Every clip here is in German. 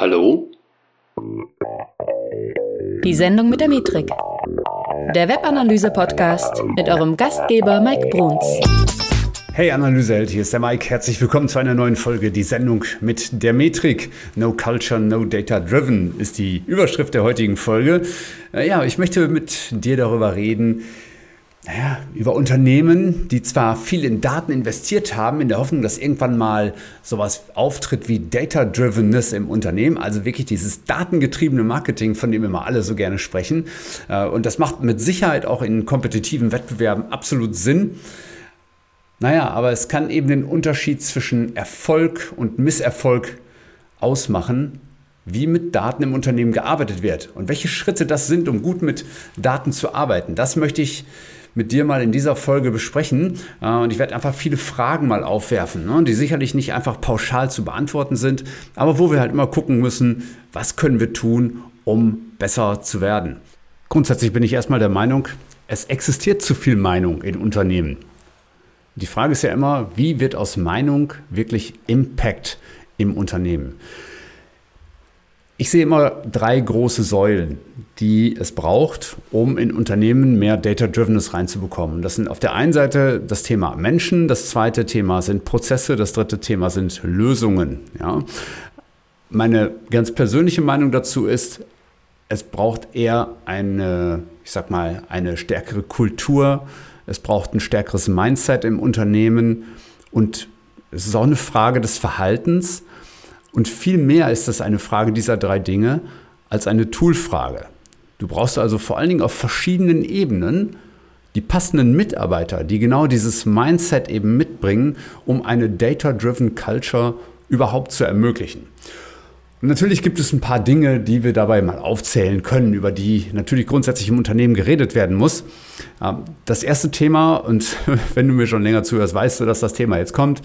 Hallo? Die Sendung mit der Metrik. Der Webanalyse-Podcast mit eurem Gastgeber Mike Bruns. Hey Analyseheld, hier ist der Mike. Herzlich willkommen zu einer neuen Folge, die Sendung mit der Metrik. No Culture, No Data Driven ist die Überschrift der heutigen Folge. Äh, ja, ich möchte mit dir darüber reden, naja, über Unternehmen, die zwar viel in Daten investiert haben, in der Hoffnung, dass irgendwann mal sowas auftritt wie Data-Drivenness im Unternehmen, also wirklich dieses datengetriebene Marketing, von dem immer alle so gerne sprechen. Äh, und das macht mit Sicherheit auch in kompetitiven Wettbewerben absolut Sinn. Naja, aber es kann eben den Unterschied zwischen Erfolg und Misserfolg ausmachen, wie mit Daten im Unternehmen gearbeitet wird und welche Schritte das sind, um gut mit Daten zu arbeiten. Das möchte ich mit dir mal in dieser Folge besprechen. Äh, und ich werde einfach viele Fragen mal aufwerfen, ne, die sicherlich nicht einfach pauschal zu beantworten sind, aber wo wir halt immer gucken müssen, was können wir tun, um besser zu werden. Grundsätzlich bin ich erstmal der Meinung, es existiert zu viel Meinung in Unternehmen. Die Frage ist ja immer, wie wird aus Meinung wirklich Impact im Unternehmen? Ich sehe immer drei große Säulen, die es braucht, um in Unternehmen mehr Data-Drivenness reinzubekommen. Das sind auf der einen Seite das Thema Menschen, das zweite Thema sind Prozesse, das dritte Thema sind Lösungen. Ja. Meine ganz persönliche Meinung dazu ist, es braucht eher eine, ich sag mal, eine stärkere Kultur, es braucht ein stärkeres Mindset im Unternehmen und es ist auch eine Frage des Verhaltens und viel mehr ist das eine Frage dieser drei Dinge als eine Toolfrage. Du brauchst also vor allen Dingen auf verschiedenen Ebenen die passenden Mitarbeiter, die genau dieses Mindset eben mitbringen, um eine Data-Driven Culture überhaupt zu ermöglichen. Und natürlich gibt es ein paar Dinge, die wir dabei mal aufzählen können, über die natürlich grundsätzlich im Unternehmen geredet werden muss. Ähm, das erste Thema, und wenn du mir schon länger zuhörst, weißt du, dass das Thema jetzt kommt,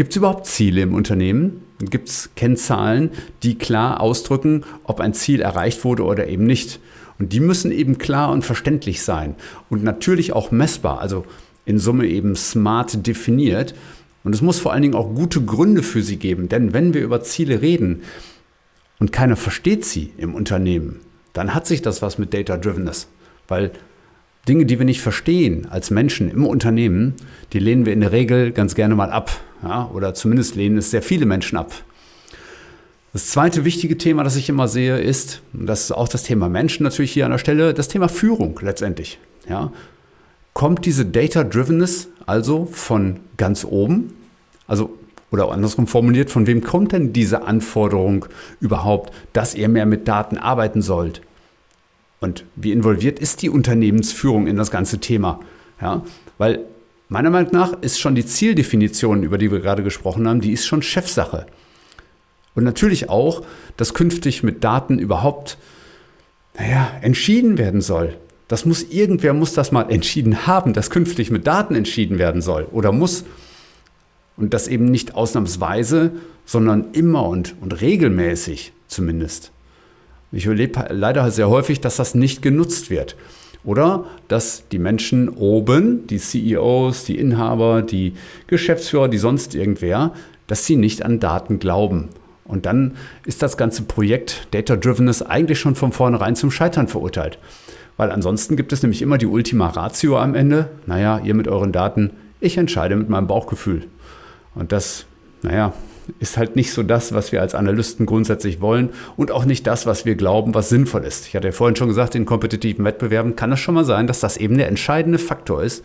Gibt es überhaupt Ziele im Unternehmen? Gibt es Kennzahlen, die klar ausdrücken, ob ein Ziel erreicht wurde oder eben nicht? Und die müssen eben klar und verständlich sein und natürlich auch messbar, also in Summe eben smart definiert. Und es muss vor allen Dingen auch gute Gründe für sie geben, denn wenn wir über Ziele reden und keiner versteht sie im Unternehmen, dann hat sich das was mit Data Drivenness, weil Dinge, die wir nicht verstehen als Menschen im Unternehmen, die lehnen wir in der Regel ganz gerne mal ab. Ja, oder zumindest lehnen es sehr viele Menschen ab. Das zweite wichtige Thema, das ich immer sehe, ist, und das ist auch das Thema Menschen natürlich hier an der Stelle, das Thema Führung letztendlich. Ja, kommt diese Data-Drivenness also von ganz oben? Also, oder andersrum formuliert, von wem kommt denn diese Anforderung überhaupt, dass ihr mehr mit Daten arbeiten sollt? Und wie involviert ist die Unternehmensführung in das ganze Thema? Ja, weil meiner Meinung nach ist schon die Zieldefinition, über die wir gerade gesprochen haben, die ist schon Chefsache. Und natürlich auch, dass künftig mit Daten überhaupt, naja, entschieden werden soll. Das muss, irgendwer muss das mal entschieden haben, dass künftig mit Daten entschieden werden soll oder muss. Und das eben nicht ausnahmsweise, sondern immer und, und regelmäßig zumindest. Ich erlebe leider sehr häufig, dass das nicht genutzt wird. Oder dass die Menschen oben, die CEOs, die Inhaber, die Geschäftsführer, die sonst irgendwer, dass sie nicht an Daten glauben. Und dann ist das ganze Projekt Data Drivenness eigentlich schon von vornherein zum Scheitern verurteilt. Weil ansonsten gibt es nämlich immer die Ultima Ratio am Ende. Naja, ihr mit euren Daten, ich entscheide mit meinem Bauchgefühl. Und das, naja, ist halt nicht so das, was wir als Analysten grundsätzlich wollen und auch nicht das, was wir glauben, was sinnvoll ist. Ich hatte ja vorhin schon gesagt, in kompetitiven Wettbewerben kann es schon mal sein, dass das eben der entscheidende Faktor ist,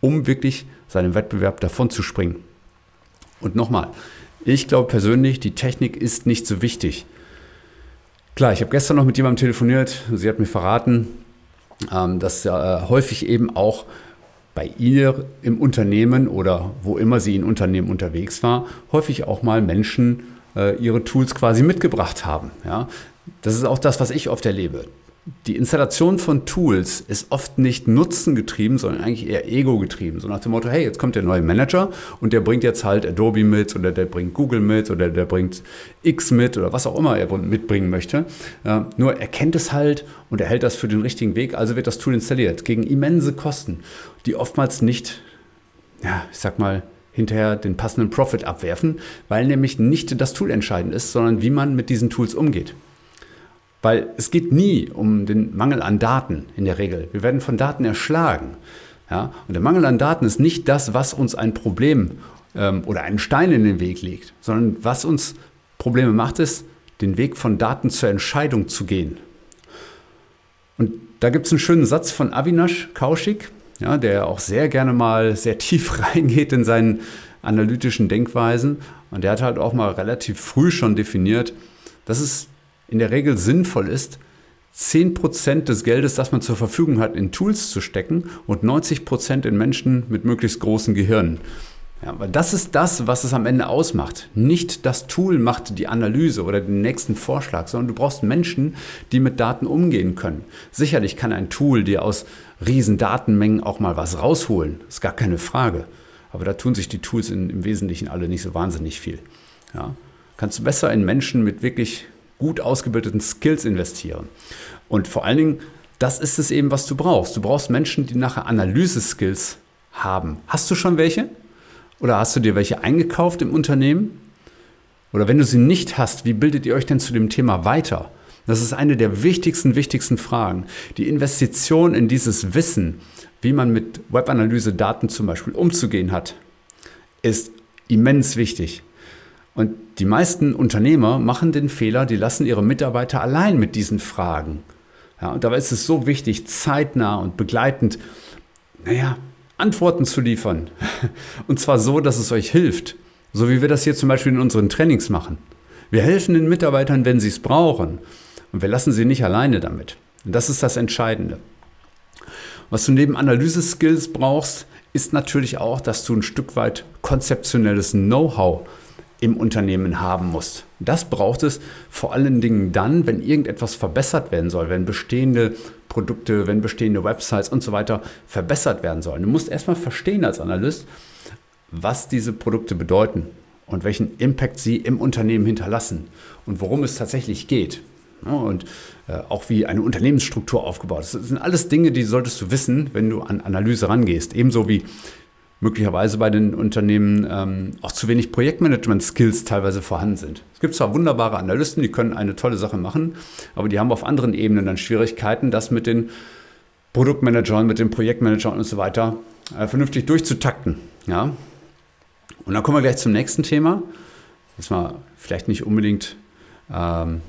um wirklich seinem Wettbewerb davon zu springen. Und nochmal, ich glaube persönlich, die Technik ist nicht so wichtig. Klar, ich habe gestern noch mit jemandem telefoniert, sie hat mir verraten, ähm, dass äh, häufig eben auch bei ihr im Unternehmen oder wo immer sie in Unternehmen unterwegs war, häufig auch mal Menschen äh, ihre Tools quasi mitgebracht haben. Ja? Das ist auch das, was ich oft erlebe die Installation von Tools ist oft nicht nutzengetrieben, sondern eigentlich eher ego-getrieben. So nach dem Motto, hey, jetzt kommt der neue Manager und der bringt jetzt halt Adobe mit oder der bringt Google mit oder der bringt X mit oder was auch immer er mitbringen möchte. Nur er kennt es halt und er hält das für den richtigen Weg, also wird das Tool installiert gegen immense Kosten, die oftmals nicht, ja, ich sag mal, hinterher den passenden Profit abwerfen, weil nämlich nicht das Tool entscheidend ist, sondern wie man mit diesen Tools umgeht. Weil es geht nie um den Mangel an Daten in der Regel. Wir werden von Daten erschlagen. Ja? Und der Mangel an Daten ist nicht das, was uns ein Problem ähm, oder einen Stein in den Weg legt, sondern was uns Probleme macht, ist, den Weg von Daten zur Entscheidung zu gehen. Und da gibt es einen schönen Satz von Avinash Kaushik, ja, der auch sehr gerne mal sehr tief reingeht in seinen analytischen Denkweisen. Und der hat halt auch mal relativ früh schon definiert, dass es in der Regel sinnvoll ist, 10% des Geldes, das man zur Verfügung hat, in Tools zu stecken und 90% in Menschen mit möglichst großen Gehirnen. Ja, aber das ist das, was es am Ende ausmacht. Nicht das Tool macht die Analyse oder den nächsten Vorschlag, sondern du brauchst Menschen, die mit Daten umgehen können. Sicherlich kann ein Tool dir aus riesen Datenmengen auch mal was rausholen. Ist gar keine Frage. Aber da tun sich die Tools in, im Wesentlichen alle nicht so wahnsinnig viel. Ja. Kannst du besser in Menschen mit wirklich gut ausgebildeten Skills investieren. Und vor allen Dingen, das ist es eben, was du brauchst. Du brauchst Menschen, die nachher Analyse-Skills haben. Hast du schon welche? Oder hast du dir welche eingekauft im Unternehmen? Oder wenn du sie nicht hast, wie bildet ihr euch denn zu dem Thema weiter? Das ist eine der wichtigsten, wichtigsten Fragen. Die Investition in dieses Wissen, wie man mit Webanalyse-Daten zum Beispiel umzugehen hat, ist immens wichtig. Und die meisten Unternehmer machen den Fehler, die lassen ihre Mitarbeiter allein mit diesen Fragen. Ja, und dabei ist es so wichtig, zeitnah und begleitend, naja, Antworten zu liefern. Und zwar so, dass es euch hilft. So wie wir das hier zum Beispiel in unseren Trainings machen. Wir helfen den Mitarbeitern, wenn sie es brauchen. Und wir lassen sie nicht alleine damit. Und das ist das Entscheidende. Was du neben Analyse-Skills brauchst, ist natürlich auch, dass du ein Stück weit konzeptionelles Know-how im Unternehmen haben musst. Das braucht es vor allen Dingen dann, wenn irgendetwas verbessert werden soll, wenn bestehende Produkte, wenn bestehende Websites und so weiter verbessert werden sollen. Du musst erstmal verstehen als Analyst, was diese Produkte bedeuten und welchen Impact sie im Unternehmen hinterlassen und worum es tatsächlich geht. und äh, auch wie eine Unternehmensstruktur aufgebaut ist. Das sind alles Dinge, die solltest du wissen, wenn du an Analyse rangehst. Ebenso wie möglicherweise bei den Unternehmen ähm, auch zu wenig Projektmanagement-Skills teilweise vorhanden sind. Es gibt zwar wunderbare Analysten, die können eine tolle Sache machen, aber die haben auf anderen Ebenen dann Schwierigkeiten, das mit den Produktmanagern, mit den Projektmanagern und so weiter äh, vernünftig durchzutakten. Ja? Und dann kommen wir gleich zum nächsten Thema. Das war vielleicht nicht unbedingt, ähm,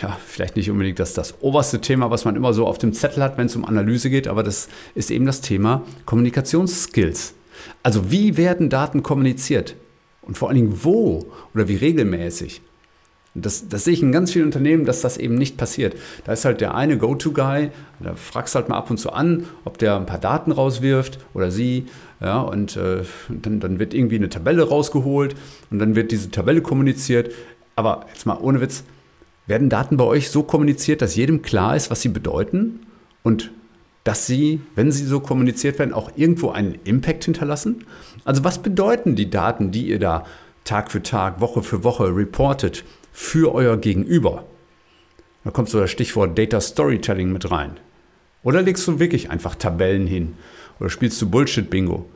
ja, vielleicht nicht unbedingt das, das oberste Thema, was man immer so auf dem Zettel hat, wenn es um Analyse geht, aber das ist eben das Thema Kommunikationsskills. Also wie werden Daten kommuniziert? Und vor allen Dingen wo oder wie regelmäßig? Das, das, sehe ich in ganz vielen Unternehmen, dass das eben nicht passiert. Da ist halt der eine Go-To-Guy, da fragst halt mal ab und zu an, ob der ein paar Daten rauswirft oder sie. Ja, und äh, dann, dann wird irgendwie eine Tabelle rausgeholt und dann wird diese Tabelle kommuniziert. Aber jetzt mal ohne Witz, werden Daten bei euch so kommuniziert, dass jedem klar ist, was sie bedeuten? Und dass sie, wenn sie so kommuniziert werden, auch irgendwo einen Impact hinterlassen? Also was bedeuten die Daten, die ihr da Tag für Tag, Woche für Woche reportet für euer Gegenüber? Da kommt so das Stichwort Data Storytelling mit rein. Oder legst du wirklich einfach Tabellen hin? Oder spielst du Bullshit-Bingo?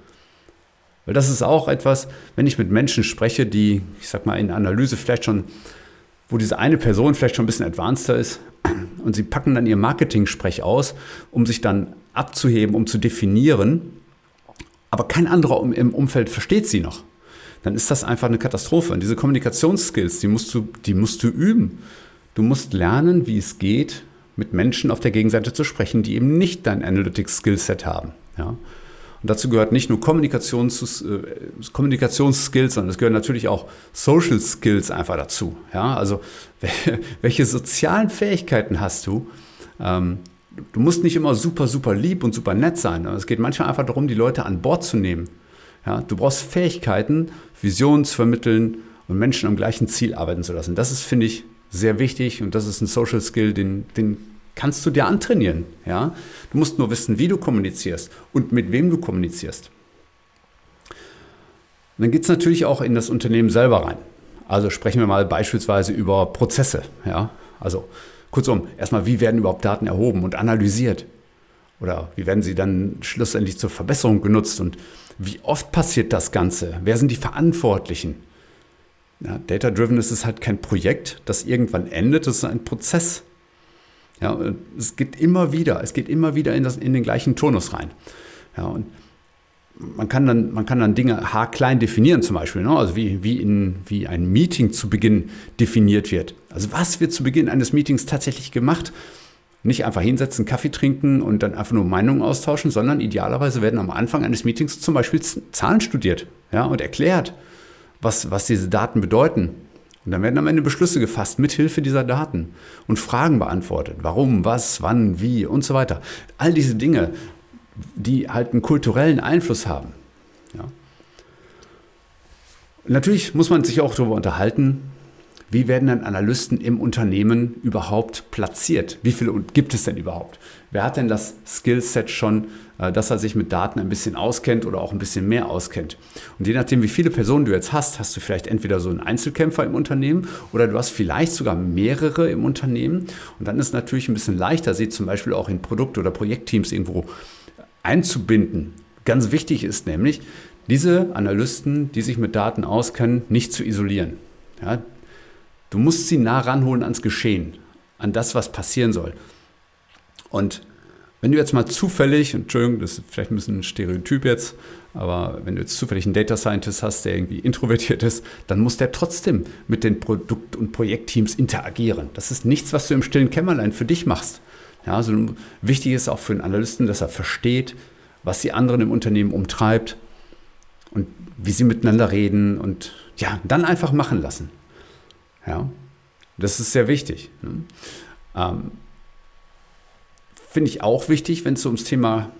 Weil das ist auch etwas, wenn ich mit Menschen spreche, die, ich sag mal, in Analyse vielleicht schon, wo diese eine Person vielleicht schon ein bisschen advanceder ist, und sie packen dann ihr Marketing-Sprech aus, um sich dann abzuheben, um zu definieren, aber kein anderer im Umfeld versteht sie noch. Dann ist das einfach eine Katastrophe. Und diese Kommunikationsskills, die musst du, die musst du üben. Du musst lernen, wie es geht, mit Menschen auf der Gegenseite zu sprechen, die eben nicht dein Analytics-Skillset haben. Ja? Und dazu gehört nicht nur Kommunikations, äh, Kommunikationsskills, sondern es gehören natürlich auch Social Skills einfach dazu. Ja? Also welche sozialen Fähigkeiten hast du? Ähm, du musst nicht immer super, super lieb und super nett sein. Es geht manchmal einfach darum, die Leute an Bord zu nehmen. Ja? Du brauchst Fähigkeiten, Visionen zu vermitteln und Menschen am gleichen Ziel arbeiten zu lassen. Das ist, finde ich, sehr wichtig und das ist ein Social Skill, den, den kannst du dir antrainieren. Ja? Du musst nur wissen, wie du kommunizierst und mit wem du kommunizierst. Und dann geht es natürlich auch in das Unternehmen selber rein. Also sprechen wir mal beispielsweise über Prozesse. Ja? Also kurzum, erstmal, wie werden überhaupt Daten erhoben und analysiert? Oder wie werden sie dann schlussendlich zur Verbesserung genutzt? Und wie oft passiert das Ganze? Wer sind die Verantwortlichen? Ja, Data-Driven ist es halt kein Projekt, das irgendwann endet, das ist ein Prozess. Ja, es geht immer wieder, es geht immer wieder in, das, in den gleichen Turnus rein. Ja, und man kann dann, man kann dann Dinge haarklein definieren, zum Beispiel, ne? also wie, wie, in, wie ein Meeting zu Beginn definiert wird. Also was wird zu Beginn eines Meetings tatsächlich gemacht? Nicht einfach hinsetzen, Kaffee trinken und dann einfach nur Meinungen austauschen, sondern idealerweise werden am Anfang eines Meetings zum Beispiel Zahlen studiert ja, und erklärt, was, was diese Daten bedeuten. Und dann werden am Ende Beschlüsse gefasst mit Hilfe dieser Daten und Fragen beantwortet. Warum, was, wann, wie und so weiter. All diese Dinge die halt einen kulturellen Einfluss haben. Ja. Natürlich muss man sich auch darüber unterhalten, wie werden denn Analysten im Unternehmen überhaupt platziert? Wie viele gibt es denn überhaupt? Wer hat denn das Skillset schon, äh, dass er sich mit Daten ein bisschen auskennt oder auch ein bisschen mehr auskennt? Und je nachdem, wie viele Personen du jetzt hast, hast du vielleicht entweder so einen Einzelkämpfer im Unternehmen oder du hast vielleicht sogar mehrere im Unternehmen. Und dann ist es natürlich ein bisschen leichter, sie zum Beispiel auch in Produkt- oder Projektteams irgendwo einzubinden. Ganz wichtig ist nämlich, diese Analysten, die sich mit Daten auskennen, nicht zu isolieren. Ja, du musst sie nah ranholen ans Geschehen, an das, was passieren soll. Und wenn du jetzt mal zufällig, Entschuldigung, das ist vielleicht ein bisschen ein Stereotyp jetzt, aber wenn du jetzt zufällig einen Data Scientist hast, der irgendwie introvertiert ist, dann muss der trotzdem mit den Produkt- und Projektteams interagieren. Das ist nichts, was du im stillen Kämmerlein für dich machst. Ja, also wichtig ist auch für einen Analysten, dass er versteht, was die anderen im Unternehmen umtreibt und wie sie miteinander reden und ja, dann einfach machen lassen. Ja, das ist sehr wichtig. Ne? Ähm, Finde ich auch wichtig, wenn es so ums Thema,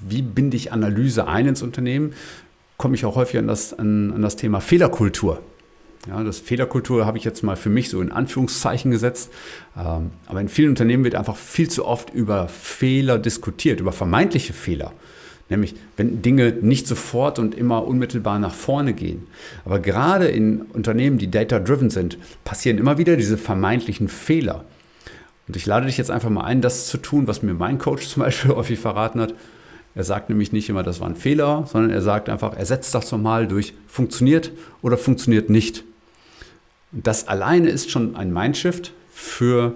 wie binde ich Analyse ein ins Unternehmen, komme ich auch häufig an das, an, an das Thema Fehlerkultur. Ja, das Fehlerkultur habe ich jetzt mal für mich so in Anführungszeichen gesetzt. Ähm, aber in vielen Unternehmen wird einfach viel zu oft über Fehler diskutiert, über vermeintliche Fehler. Nämlich, wenn Dinge nicht sofort und immer unmittelbar nach vorne gehen. Aber gerade in Unternehmen, die data-driven sind, passieren immer wieder diese vermeintlichen Fehler. Und ich lade dich jetzt einfach mal ein, das zu tun, was mir mein Coach zum Beispiel häufig verraten hat. Er sagt nämlich nicht immer, das war ein Fehler, sondern er sagt einfach, ersetzt das mal durch funktioniert oder funktioniert nicht. Das alleine ist schon ein Mindshift für,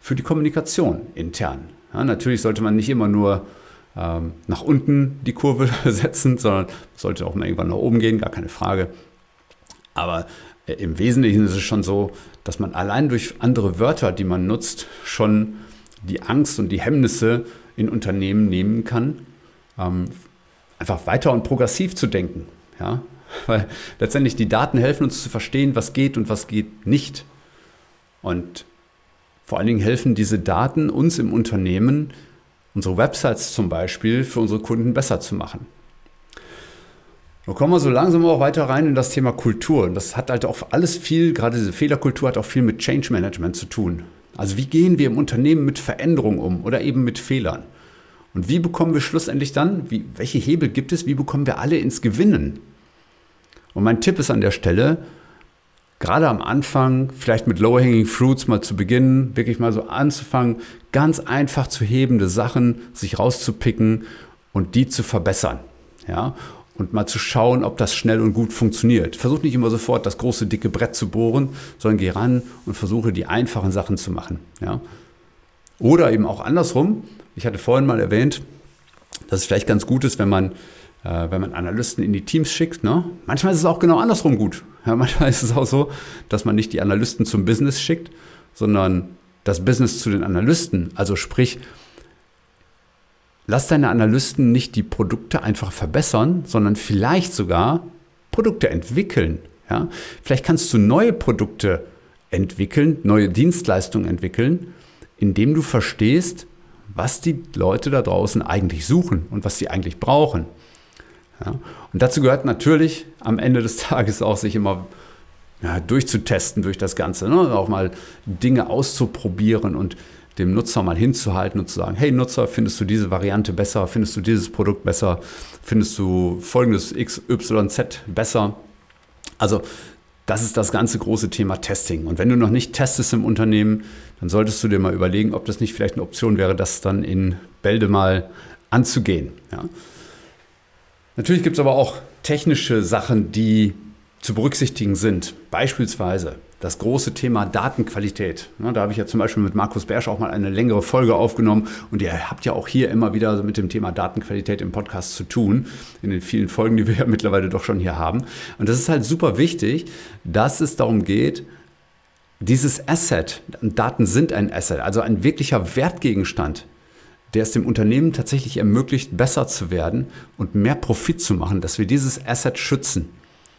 für die Kommunikation intern. Ja, natürlich sollte man nicht immer nur ähm, nach unten die Kurve setzen, sondern sollte auch mal irgendwann nach oben gehen, gar keine Frage. Aber im Wesentlichen ist es schon so, dass man allein durch andere Wörter, die man nutzt, schon die Angst und die Hemmnisse in Unternehmen nehmen kann, ähm, einfach weiter und progressiv zu denken. Ja? weil letztendlich die Daten helfen uns zu verstehen, was geht und was geht nicht. Und vor allen Dingen helfen diese Daten uns im Unternehmen, unsere Websites zum Beispiel für unsere Kunden besser zu machen. Nun kommen wir so langsam auch weiter rein in das Thema Kultur. Und das hat halt auch alles viel, gerade diese Fehlerkultur hat auch viel mit Change Management zu tun. Also wie gehen wir im Unternehmen mit Veränderungen um oder eben mit Fehlern? Und wie bekommen wir schlussendlich dann, wie, welche Hebel gibt es, wie bekommen wir alle ins Gewinnen? Und mein Tipp ist an der Stelle, gerade am Anfang, vielleicht mit Low-Hanging Fruits mal zu beginnen, wirklich mal so anzufangen, ganz einfach zu hebende Sachen sich rauszupicken und die zu verbessern. Ja? Und mal zu schauen, ob das schnell und gut funktioniert. Versuch nicht immer sofort das große, dicke Brett zu bohren, sondern geh ran und versuche die einfachen Sachen zu machen. Ja? Oder eben auch andersrum. Ich hatte vorhin mal erwähnt, dass es vielleicht ganz gut ist, wenn man äh, wenn man Analysten in die Teams schickt. Ne? Manchmal ist es auch genau andersrum gut. Ja, manchmal ist es auch so, dass man nicht die Analysten zum Business schickt, sondern das Business zu den Analysten. Also sprich, lass deine Analysten nicht die Produkte einfach verbessern, sondern vielleicht sogar Produkte entwickeln. Ja? Vielleicht kannst du neue Produkte entwickeln, neue Dienstleistungen entwickeln, indem du verstehst, was die Leute da draußen eigentlich suchen und was sie eigentlich brauchen. Ja? Und dazu gehört natürlich am Ende des Tages auch sich immer ja, durchzutesten durch das Ganze, ne? auch mal Dinge auszuprobieren und dem Nutzer mal hinzuhalten und zu sagen, hey Nutzer, findest du diese Variante besser, findest du dieses Produkt besser, findest du folgendes XYZ besser. Also das ist das ganze große Thema Testing. Und wenn du noch nicht testest im Unternehmen, dann solltest du dir mal überlegen, ob das nicht vielleicht eine Option wäre, das dann in Bälde mal anzugehen. Ja. Natürlich gibt es aber auch technische Sachen, die zu berücksichtigen sind. Beispielsweise das große Thema Datenqualität. Da habe ich ja zum Beispiel mit Markus Bersch auch mal eine längere Folge aufgenommen und ihr habt ja auch hier immer wieder mit dem Thema Datenqualität im Podcast zu tun, in den vielen Folgen, die wir ja mittlerweile doch schon hier haben. Und das ist halt super wichtig, dass es darum geht, dieses Asset, Daten sind ein Asset, also ein wirklicher Wertgegenstand, der es dem Unternehmen tatsächlich ermöglicht, besser zu werden und mehr Profit zu machen, dass wir dieses Asset schützen.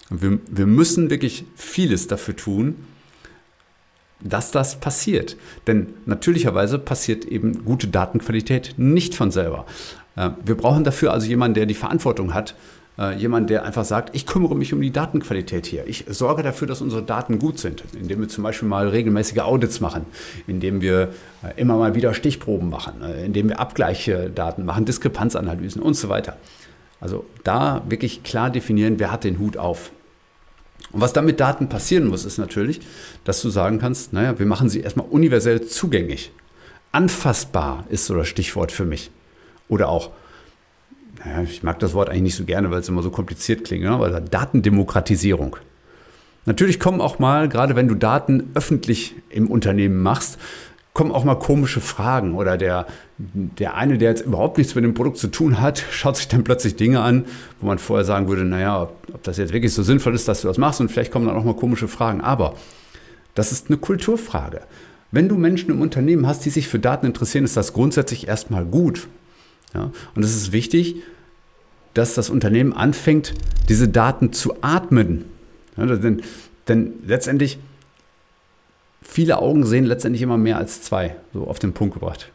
Wir, wir müssen wirklich vieles dafür tun, dass das passiert. Denn natürlicherweise passiert eben gute Datenqualität nicht von selber. Äh, wir brauchen dafür also jemanden, der die Verantwortung hat, äh, jemand, der einfach sagt, ich kümmere mich um die Datenqualität hier. Ich sorge dafür, dass unsere Daten gut sind, indem wir zum Beispiel mal regelmäßige Audits machen, indem wir äh, immer mal wieder Stichproben machen, indem wir Abgleichdaten machen, Diskrepanzanalysen und so weiter. Also da wirklich klar definieren, wer hat den Hut auf. Und was dann mit Daten passieren muss, ist natürlich, dass du sagen kannst, naja, wir machen sie erstmal universell zugänglich. Anfassbar ist so das Stichwort für mich. Oder auch, naja, ich mag das Wort eigentlich nicht so gerne, weil es immer so kompliziert klingt, ne? aber Datendemokratisierung. Natürlich kommen auch mal, gerade wenn du Daten öffentlich im Unternehmen machst, kommen auch mal komische Fragen oder der, der eine, der jetzt überhaupt nichts mit dem Produkt zu tun hat, schaut sich dann plötzlich Dinge an, wo man vorher sagen würde, naja, ob, ob das jetzt wirklich so sinnvoll ist, dass du das machst und vielleicht kommen dann auch mal komische Fragen. Aber das ist eine Kulturfrage. Wenn du Menschen im Unternehmen hast, die sich für Daten interessieren, ist das grundsätzlich erstmal gut. Ja? Und es ist wichtig, dass das Unternehmen anfängt, diese Daten zu atmen. Ja, denn, denn letztendlich viele Augen sehen letztendlich immer mehr als zwei, so auf den Punkt gebracht.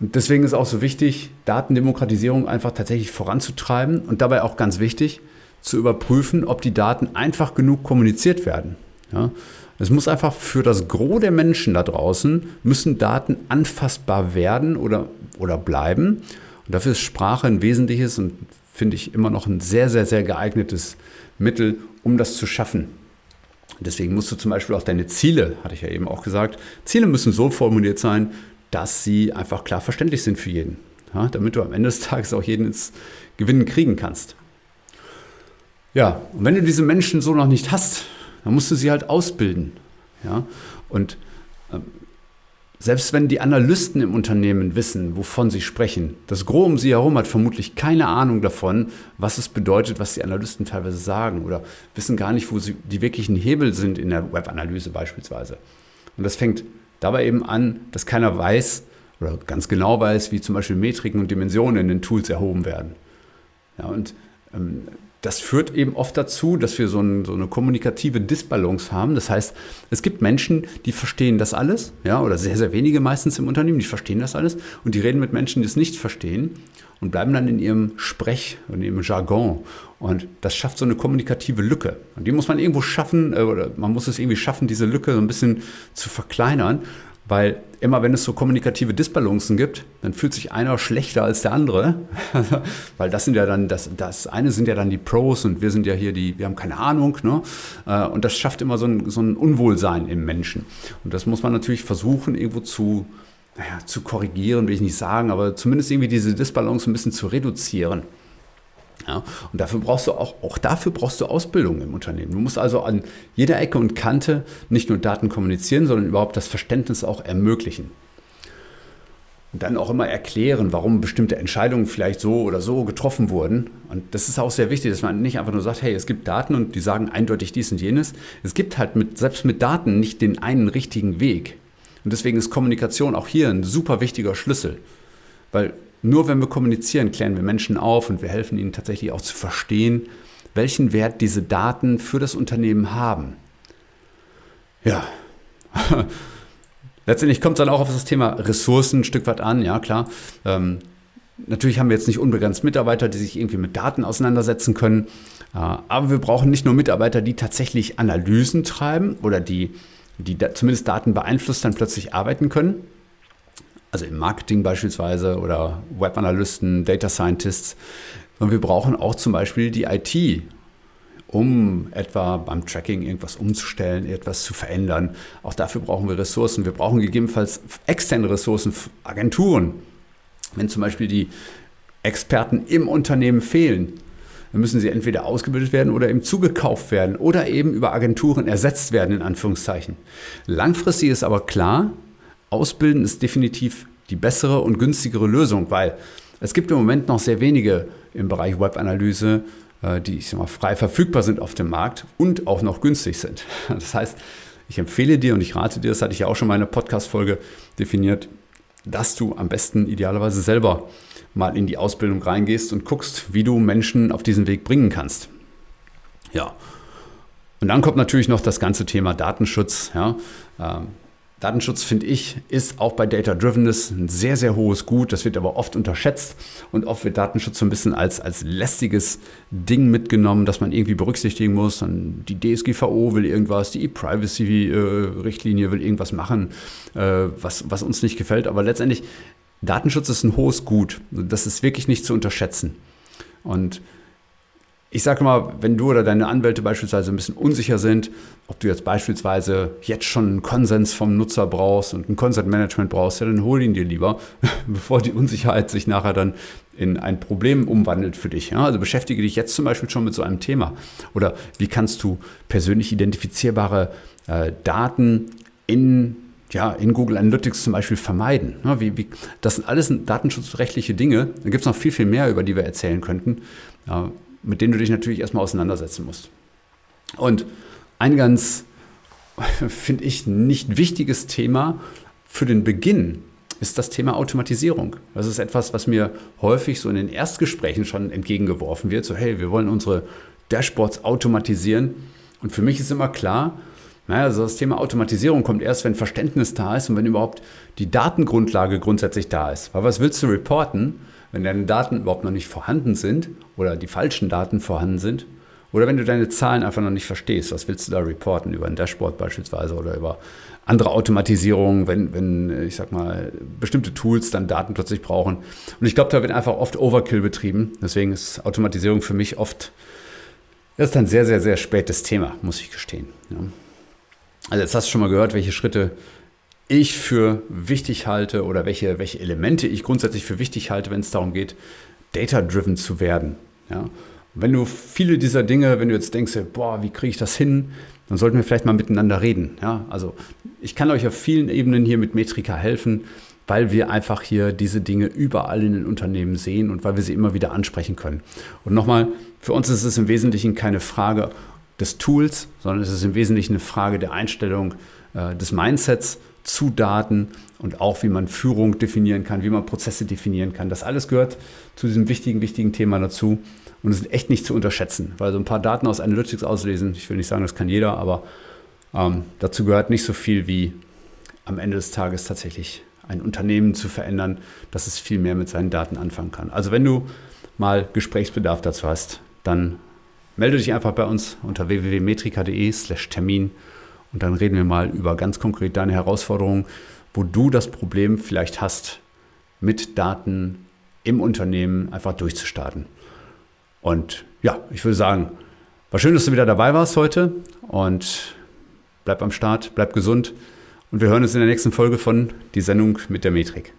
Und deswegen ist auch so wichtig, Datendemokratisierung einfach tatsächlich voranzutreiben und dabei auch ganz wichtig, zu überprüfen, ob die Daten einfach genug kommuniziert werden. Ja? Es muss einfach für das Gros der Menschen da draußen, müssen Daten anfassbar werden oder, oder bleiben. Und dafür ist Sprache ein wesentliches und finde ich immer noch ein sehr, sehr, sehr geeignetes Mittel, um das zu schaffen. Deswegen musst du zum Beispiel auch deine Ziele, hatte ich ja eben auch gesagt, Ziele müssen so formuliert sein, dass sie einfach klar verständlich sind für jeden. Ja, damit du am Ende des Tages auch jeden ins Gewinnen kriegen kannst. Ja, und wenn du diese Menschen so noch nicht hast, dann musst du sie halt ausbilden. Ja, und ähm, selbst wenn die Analysten im Unternehmen wissen, wovon sie sprechen, das Gros um sie herum hat vermutlich keine Ahnung davon, was es bedeutet, was die Analysten teilweise sagen oder wissen gar nicht, wo sie, die wirklichen Hebel sind in der Webanalyse beispielsweise. Und das fängt dabei eben an, dass keiner weiß oder ganz genau weiß, wie zum Beispiel Metriken und Dimensionen in den Tools erhoben werden. Ja, und ähm, das führt eben oft dazu, dass wir so, ein, so, eine kommunikative Disbalance haben. Das heißt, es gibt Menschen, die verstehen das alles, ja, oder sehr, sehr wenige meistens im Unternehmen, die verstehen das alles und die reden mit Menschen, die es nicht verstehen und bleiben dann in ihrem Sprech und ihrem Jargon. Und das schafft so eine kommunikative Lücke. Und die muss man irgendwo schaffen, äh, oder man muss es irgendwie schaffen, diese Lücke so ein bisschen zu verkleinern. Weil immer wenn es so kommunikative Disbalancen gibt, dann fühlt sich einer schlechter als der andere. Weil das sind ja dann, das, das eine sind ja dann die Pros und wir sind ja hier die, wir haben keine Ahnung. Ne? Äh, und das schafft immer so ein, so ein Unwohlsein im Menschen. Und das muss man natürlich versuchen, irgendwo zu, naja, zu korrigieren, will ich nicht sagen, aber zumindest irgendwie diese Disbalance ein bisschen zu reduzieren. Ja, und dafür brauchst du auch, auch dafür brauchst du Ausbildung im Unternehmen. Du musst also an jeder Ecke und Kante nicht nur Daten kommunizieren, sondern überhaupt das Verständnis auch ermöglichen. Und dann auch immer erklären, warum bestimmte Entscheidungen vielleicht so oder so getroffen wurden. Und das ist auch sehr wichtig, dass man nicht einfach nur sagt, hey, es gibt Daten und die sagen eindeutig dies und jenes. Es gibt halt mit, selbst mit Daten nicht den einen richtigen Weg. Und deswegen ist Kommunikation auch hier ein super wichtiger Schlüssel. Weil nur wenn wir kommunizieren, klären wir Menschen auf und wir helfen ihnen tatsächlich auch zu verstehen, welchen Wert diese Daten für das Unternehmen haben. Ja, letztendlich kommt es dann auch auf das Thema Ressourcen ein Stück weit an, ja klar. Ähm, natürlich haben wir jetzt nicht unbegrenzt Mitarbeiter, die sich irgendwie mit Daten auseinandersetzen können, äh, aber wir brauchen nicht nur Mitarbeiter, die tatsächlich Analysen treiben oder die, die da, zumindest Daten beeinflusst dann plötzlich arbeiten können, also im Marketing beispielsweise oder Webanalysten, Data Scientists, sondern wir brauchen auch zum Beispiel die IT um etwa beim Tracking irgendwas umzustellen, etwas zu verändern. Auch dafür brauchen wir Ressourcen. Wir brauchen gegebenenfalls externe Ressourcen, Agenturen. Wenn zum Beispiel die Experten im Unternehmen fehlen, dann müssen sie entweder ausgebildet werden oder eben zugekauft werden oder eben über Agenturen ersetzt werden, in Anführungszeichen. Langfristig ist aber klar, Ausbilden ist definitiv die bessere und günstigere Lösung, weil es gibt im Moment noch sehr wenige im Bereich Webanalyse, äh, die ich sag mal, frei verfügbar sind auf dem Markt und auch noch günstig sind. Das heißt, ich empfehle dir und ich rate dir, das hatte ich ja auch schon mal in einer Podcast-Folge definiert, dass du am besten idealerweise selber mal in die Ausbildung reingehst und guckst, wie du Menschen auf diesen Weg bringen kannst. Ja. Und dann kommt natürlich noch das ganze Thema Datenschutz. Ja. Datenschutz, finde ich, ist auch bei Data Drivenness ein sehr, sehr hohes Gut. Das wird aber oft unterschätzt und oft wird Datenschutz so ein bisschen als, als lästiges Ding mitgenommen, das man irgendwie berücksichtigen muss. Und die DSGVO will irgendwas, die E-Privacy-Richtlinie will irgendwas machen, äh, was, was uns nicht gefällt. Aber letztendlich, Datenschutz ist ein hohes Gut. Das ist wirklich nicht zu unterschätzen. Und ich sage mal, wenn du oder deine Anwälte beispielsweise ein bisschen unsicher sind, ob du jetzt beispielsweise jetzt schon einen Konsens vom Nutzer brauchst und ein Consent-Management brauchst, ja, dann hol ihn dir lieber, bevor die Unsicherheit sich nachher dann in ein Problem umwandelt für dich. Ja? Also beschäftige dich jetzt zum Beispiel schon mit so einem Thema. Oder wie kannst du persönlich identifizierbare äh, Daten in ja, in Google Analytics zum Beispiel vermeiden. Ja, wie, wie, das sind alles datenschutzrechtliche Dinge. Da gibt es noch viel, viel mehr, über die wir erzählen könnten. Ja, mit denen du dich natürlich erstmal auseinandersetzen musst. Und ein ganz, finde ich, nicht wichtiges Thema für den Beginn ist das Thema Automatisierung. Das ist etwas, was mir häufig so in den Erstgesprächen schon entgegengeworfen wird. So, hey, wir wollen unsere Dashboards automatisieren. Und für mich ist immer klar, naja, also das Thema Automatisierung kommt erst, wenn Verständnis da ist und wenn überhaupt die Datengrundlage grundsätzlich da ist. Weil was willst du reporten, wenn deine Daten überhaupt noch nicht vorhanden sind oder die falschen Daten vorhanden sind oder wenn du deine Zahlen einfach noch nicht verstehst, was willst du da reporten über ein Dashboard beispielsweise oder über andere Automatisierungen, wenn, wenn ich sag mal, bestimmte Tools dann Daten plötzlich brauchen. Und ich glaube, da wird einfach oft Overkill betrieben. Deswegen ist Automatisierung für mich oft, ist ein sehr, sehr, sehr spätes Thema, muss ich gestehen. Ja. Also jetzt hast du schon mal gehört, welche Schritte ich für wichtig halte oder welche, welche Elemente ich grundsätzlich für wichtig halte, wenn es darum geht, data-driven zu werden. Ja? Wenn du viele dieser Dinge, wenn du jetzt denkst, boah, wie kriege ich das hin, dann sollten wir vielleicht mal miteinander reden. Ja? Also ich kann euch auf vielen Ebenen hier mit Metrika helfen, weil wir einfach hier diese Dinge überall in den Unternehmen sehen und weil wir sie immer wieder ansprechen können. Und nochmal, für uns ist es im Wesentlichen keine Frage des Tools, sondern es ist im Wesentlichen eine Frage der Einstellung äh, des Mindsets zu Daten und auch wie man Führung definieren kann, wie man Prozesse definieren kann. Das alles gehört zu diesem wichtigen, wichtigen Thema dazu und ist echt nicht zu unterschätzen, weil so ein paar Daten aus Analytics auslesen, ich will nicht sagen, das kann jeder, aber ähm, dazu gehört nicht so viel wie am Ende des Tages tatsächlich ein Unternehmen zu verändern, dass es viel mehr mit seinen Daten anfangen kann. Also wenn du mal Gesprächsbedarf dazu hast, dann melde dich einfach bei uns unter www.metrika.de/termin und dann reden wir mal über ganz konkret deine Herausforderungen, wo du das Problem vielleicht hast, mit Daten im Unternehmen einfach durchzustarten. Und ja, ich würde sagen, war schön, dass du wieder dabei warst heute und bleib am Start, bleib gesund und wir hören uns in der nächsten Folge von Die Sendung mit der Metrik.